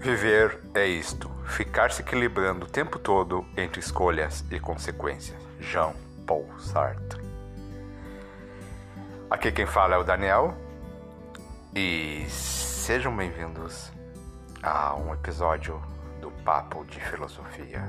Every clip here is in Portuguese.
Viver é isto, ficar se equilibrando o tempo todo entre escolhas e consequências. Jean Paul Sartre. Aqui quem fala é o Daniel e sejam bem-vindos a um episódio do Papo de Filosofia.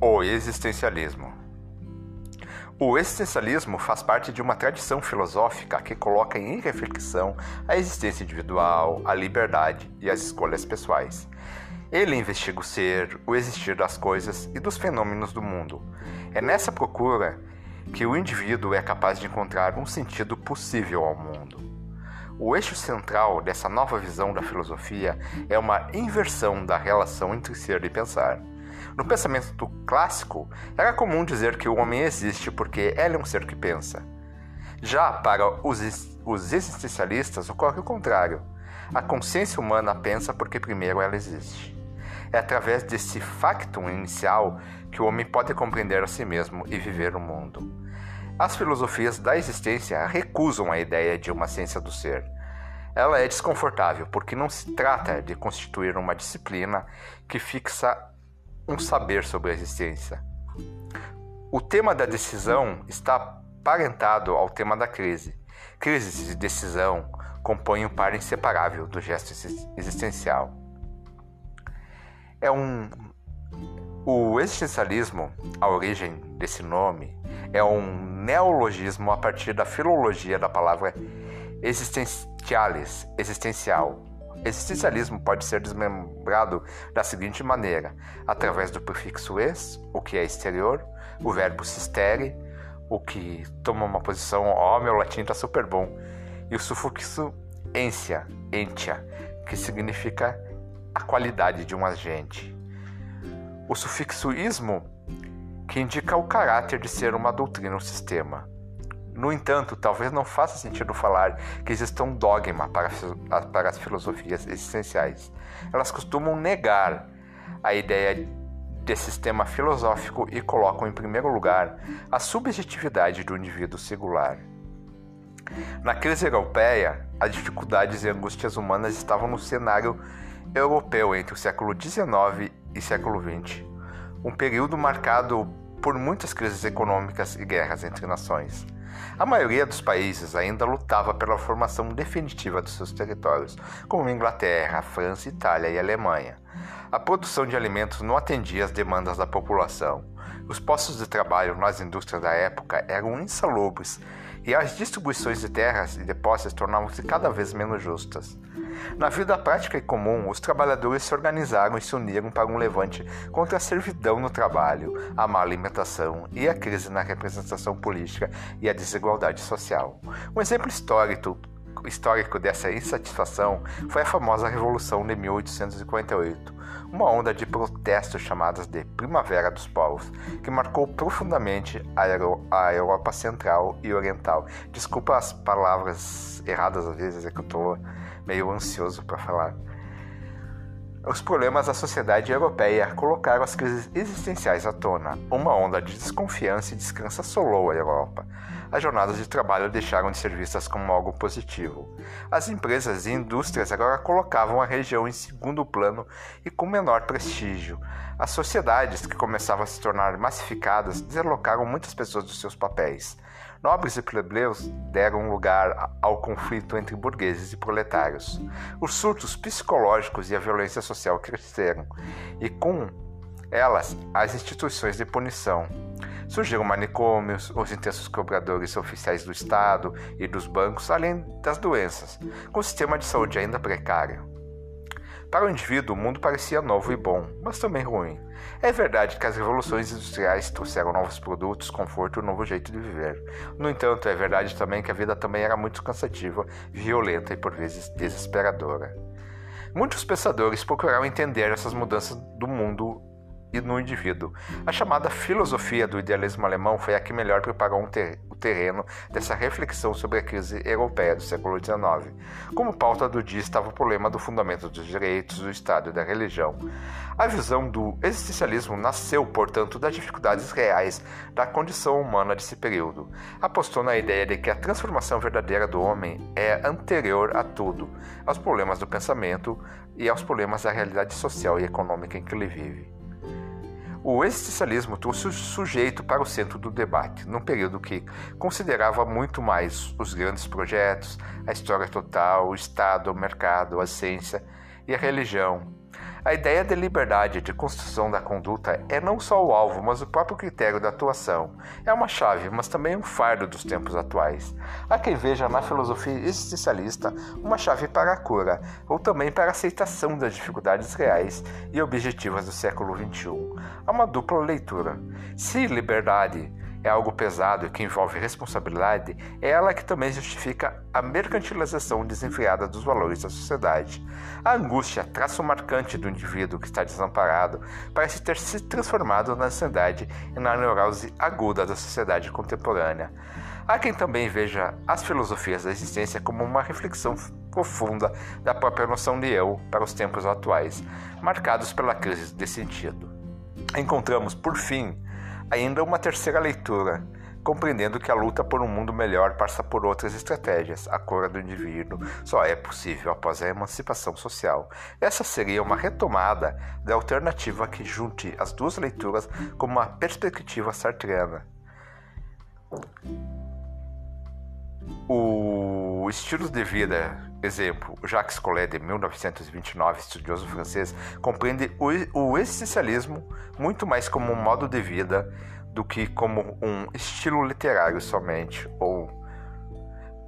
O existencialismo. O existencialismo faz parte de uma tradição filosófica que coloca em reflexão a existência individual, a liberdade e as escolhas pessoais. Ele investiga o ser, o existir das coisas e dos fenômenos do mundo. É nessa procura que o indivíduo é capaz de encontrar um sentido possível ao mundo. O eixo central dessa nova visão da filosofia é uma inversão da relação entre ser e pensar. No pensamento clássico, era comum dizer que o homem existe porque ele é um ser que pensa. Já para os, os existencialistas ocorre o contrário. A consciência humana pensa porque primeiro ela existe. É através desse factum inicial que o homem pode compreender a si mesmo e viver o mundo. As filosofias da existência recusam a ideia de uma ciência do ser. Ela é desconfortável porque não se trata de constituir uma disciplina que fixa um saber sobre a existência. O tema da decisão está parentado ao tema da crise. Crise e decisão compõem um par inseparável do gesto existencial. É um o existencialismo, a origem desse nome, é um neologismo a partir da filologia da palavra existentialis, existencial, Existencialismo pode ser desmembrado da seguinte maneira: através do prefixo ex, o que é exterior, o verbo sistere, o que toma uma posição, ó, oh, meu latim tá super bom, e o sufixo entia, entia, que significa a qualidade de um agente. O sufixo ismo, que indica o caráter de ser uma doutrina ou sistema. No entanto, talvez não faça sentido falar que existe um dogma para, as filosofias existenciais. Elas costumam negar a ideia de sistema filosófico e colocam em primeiro lugar a subjetividade do indivíduo singular. Na crise europeia, as dificuldades e angústias humanas estavam no cenário europeu entre o século XIX e século XX, um período marcado por muitas crises econômicas e guerras entre nações. A maioria dos países ainda lutava pela formação definitiva dos seus territórios, como Inglaterra, França, Itália e Alemanha. A produção de alimentos não atendia às demandas da população. Os postos de trabalho nas indústrias da época eram insalubres e as distribuições de terras e depósitos tornavam-se cada vez menos justas. Na vida prática e comum, os trabalhadores se organizaram e se uniram para um levante contra a servidão no trabalho, a má alimentação e a crise na representação política e a desigualdade social. Um exemplo histórico histórico dessa insatisfação foi a famosa Revolução de 1848, uma onda de protestos chamadas de Primavera dos Povos, que marcou profundamente a, a Europa Central e Oriental. Desculpa as palavras erradas às vezes, é que eu estou meio ansioso para falar. Os problemas da sociedade europeia colocaram as crises existenciais à tona. Uma onda de desconfiança e descrença assolou a Europa. As jornadas de trabalho deixaram de ser vistas como algo positivo. As empresas e indústrias agora colocavam a região em segundo plano e com menor prestígio. As sociedades, que começavam a se tornar massificadas, deslocaram muitas pessoas dos seus papéis. Nobres e plebeus deram lugar ao conflito entre burgueses e proletários. Os surtos psicológicos e a violência social cresceram, e com elas as instituições de punição. Surgiram manicômios, os intensos cobradores oficiais do Estado e dos bancos, além das doenças, com o sistema de saúde ainda precário. Para o indivíduo, o mundo parecia novo e bom, mas também ruim. É verdade que as revoluções industriais trouxeram novos produtos, conforto e um novo jeito de viver. No entanto, é verdade também que a vida também era muito cansativa, violenta e por vezes desesperadora. Muitos pensadores procuraram entender essas mudanças do mundo e no indivíduo. A chamada filosofia do idealismo alemão foi a que melhor preparou um ter o terreno dessa reflexão sobre a crise europeia do século XIX. Como pauta do dia estava o problema do fundamento dos direitos, do Estado e da religião. A visão do existencialismo nasceu, portanto, das dificuldades reais da condição humana desse período. Apostou na ideia de que a transformação verdadeira do homem é anterior a tudo, aos problemas do pensamento e aos problemas da realidade social e econômica em que ele vive. O existencialismo trouxe o sujeito para o centro do debate, num período que considerava muito mais os grandes projetos, a história total, o Estado, o mercado, a ciência e a religião, a ideia de liberdade de construção da conduta é não só o alvo, mas o próprio critério da atuação. É uma chave, mas também um fardo dos tempos atuais. Há quem veja na filosofia existencialista uma chave para a cura, ou também para a aceitação das dificuldades reais e objetivas do século XXI. Há uma dupla leitura. Se liberdade é algo pesado e que envolve responsabilidade, é ela que também justifica a mercantilização desenfreada dos valores da sociedade. A angústia, traço marcante do indivíduo que está desamparado, parece ter se transformado na ansiedade e na neurose aguda da sociedade contemporânea. Há quem também veja as filosofias da existência como uma reflexão profunda da própria noção de eu para os tempos atuais, marcados pela crise de sentido. Encontramos, por fim, Ainda uma terceira leitura, compreendendo que a luta por um mundo melhor passa por outras estratégias. A cura do indivíduo só é possível após a emancipação social. Essa seria uma retomada da alternativa que junte as duas leituras como uma perspectiva sartreana. O estilo de vida, exemplo, Jacques Collet, de 1929, estudioso francês, compreende o existencialismo muito mais como um modo de vida do que como um estilo literário somente. Ou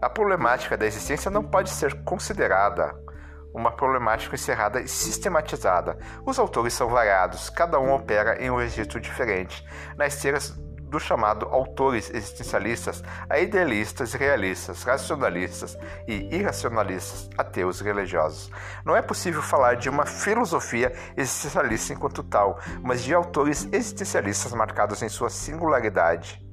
a problemática da existência não pode ser considerada uma problemática encerrada e sistematizada. Os autores são variados, cada um opera em um registro diferente. Na esteira do chamado autores existencialistas a idealistas realistas, racionalistas e irracionalistas, ateus e religiosos. Não é possível falar de uma filosofia existencialista enquanto tal, mas de autores existencialistas marcados em sua singularidade.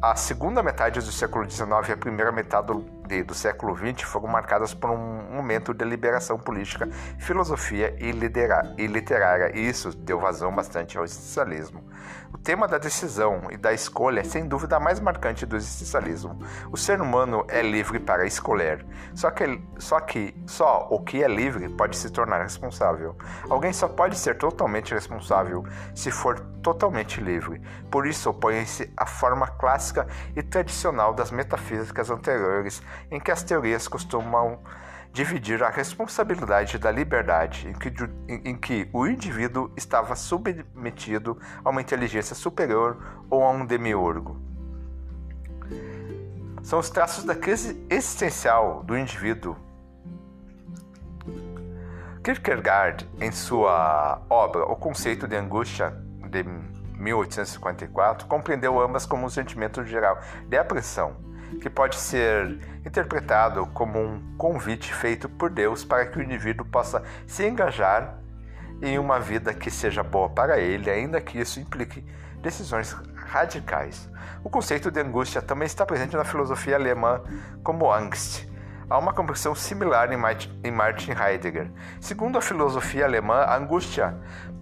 A segunda metade do século XIX e a primeira metade do, do século XX foram marcadas por um momento de liberação política, filosofia e, e literária, e isso deu vazão bastante ao existencialismo. O tema da decisão e da escolha é sem dúvida a mais marcante do existencialismo. O ser humano é livre para escolher, só que, só que só o que é livre pode se tornar responsável. Alguém só pode ser totalmente responsável se for totalmente livre. Por isso opõe-se à forma clássica e tradicional das metafísicas anteriores, em que as teorias costumam dividir a responsabilidade da liberdade, em que, em que, o indivíduo estava submetido a uma inteligência superior ou a um demiurgo. São os traços da crise existencial do indivíduo. Kierkegaard, em sua obra O Conceito de Angústia, de 1854, compreendeu ambas como um sentimento geral de apreensão que pode ser interpretado como um convite feito por Deus para que o indivíduo possa se engajar em uma vida que seja boa para ele, ainda que isso implique decisões radicais. O conceito de angústia também está presente na filosofia alemã como Angst. Há uma compreensão similar em Martin Heidegger. Segundo a filosofia alemã, a angústia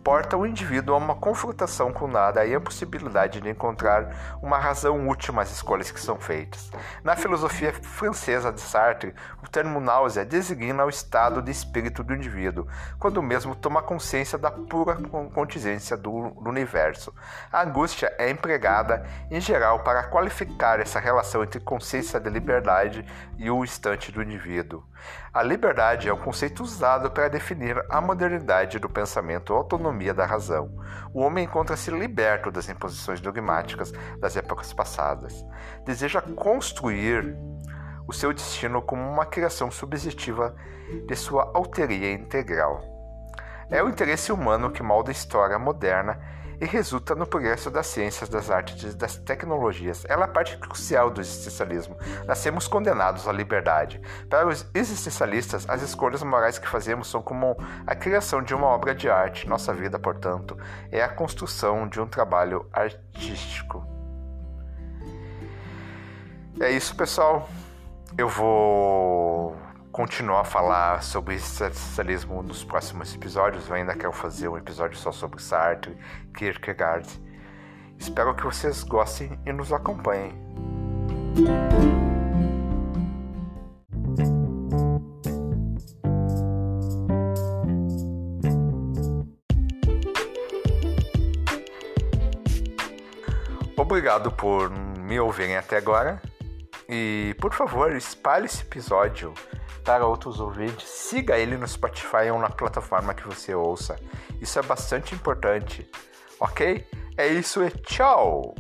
porta o indivíduo a uma confrontação com nada e a possibilidade de encontrar uma razão última às escolhas que são feitas. Na filosofia francesa de Sartre, o termo náusea designa o estado de espírito do indivíduo, quando o mesmo toma consciência da pura contingência do, do universo. A angústia é empregada, em geral, para qualificar essa relação entre consciência de liberdade e o instante do indivíduo. A liberdade é um conceito usado para definir a modernidade do pensamento, a autonomia da razão. O homem encontra-se liberto das imposições dogmáticas das épocas passadas. Deseja construir o seu destino como uma criação subjetiva de sua alteria integral. É o interesse humano que molda a história moderna e resulta no progresso das ciências, das artes e das tecnologias. Ela é parte crucial do existencialismo. Nascemos condenados à liberdade. Para os existencialistas, as escolhas morais que fazemos são como a criação de uma obra de arte. Nossa vida, portanto, é a construção de um trabalho artístico. É isso, pessoal. Eu vou continuar a falar sobre existencialismo nos próximos episódios. Eu ainda quero fazer um episódio só sobre Sartre, Kierkegaard. Espero que vocês gostem e nos acompanhem. Obrigado por me ouvirem até agora. E, por favor, espalhe esse episódio para outros ouvintes. Siga ele no Spotify ou na plataforma que você ouça. Isso é bastante importante. Ok? É isso e tchau!